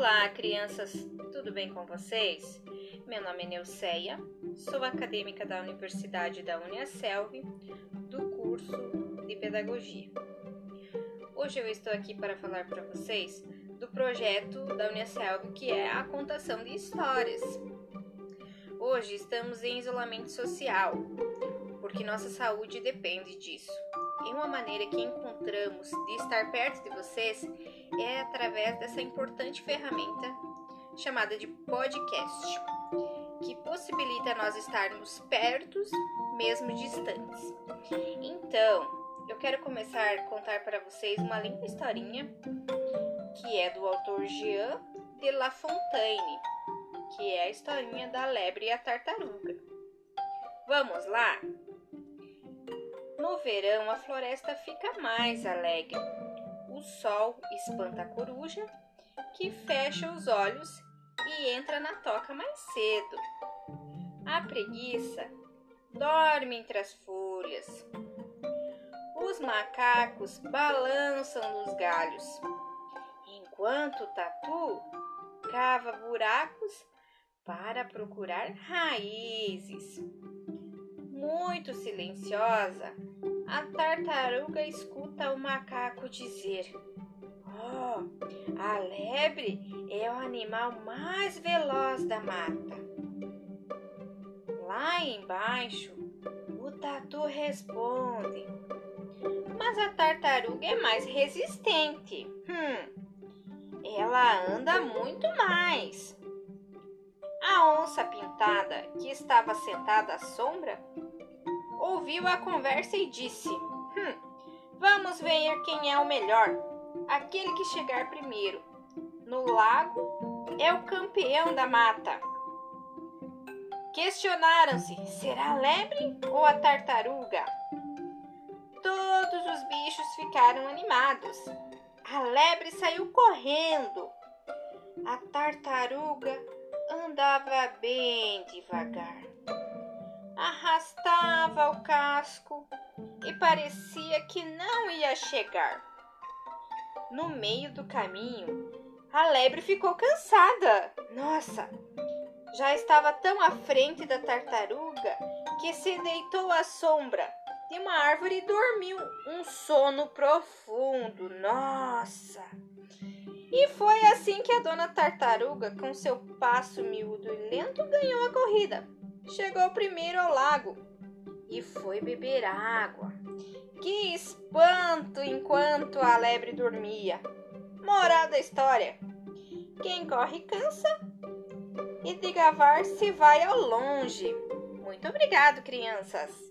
Olá, crianças, tudo bem com vocês? Meu nome é Neuceia, sou acadêmica da Universidade da Uniaselv, do curso de Pedagogia. Hoje eu estou aqui para falar para vocês do projeto da Uniaselv que é a contação de histórias. Hoje estamos em isolamento social, porque nossa saúde depende disso. E uma maneira que encontramos de estar perto de vocês é através dessa importante ferramenta chamada de podcast, que possibilita nós estarmos perto, mesmo distantes. Então, eu quero começar a contar para vocês uma linda historinha que é do autor Jean de La Fontaine, que é a historinha da lebre e a tartaruga. Vamos lá? No verão, a floresta fica mais alegre. O sol espanta a coruja, que fecha os olhos e entra na toca mais cedo. A preguiça dorme entre as folhas. Os macacos balançam nos galhos, enquanto o tatu cava buracos para procurar raízes. Muito silenciosa, a tartaruga escuta o macaco dizer: Oh, a lebre é o animal mais veloz da mata. Lá embaixo, o tatu responde: Mas a tartaruga é mais resistente. Hum, ela anda muito mais. A onça pintada, que estava sentada à sombra, ouviu a conversa e disse: Hum, vamos ver quem é o melhor. Aquele que chegar primeiro no lago é o campeão da mata. Questionaram-se: será a lebre ou a tartaruga? Todos os bichos ficaram animados. A lebre saiu correndo. A tartaruga andava bem devagar arrastava o casco e parecia que não ia chegar. No meio do caminho, a lebre ficou cansada. Nossa, já estava tão à frente da tartaruga que se deitou à sombra de uma árvore e dormiu um sono profundo. Nossa! E foi assim que a dona tartaruga, com seu passo miúdo e lento, ganhou a corrida chegou primeiro ao lago e foi beber água. Que espanto enquanto a lebre dormia! Moral da história: quem corre cansa e de gavar se vai ao longe. Muito obrigado, crianças!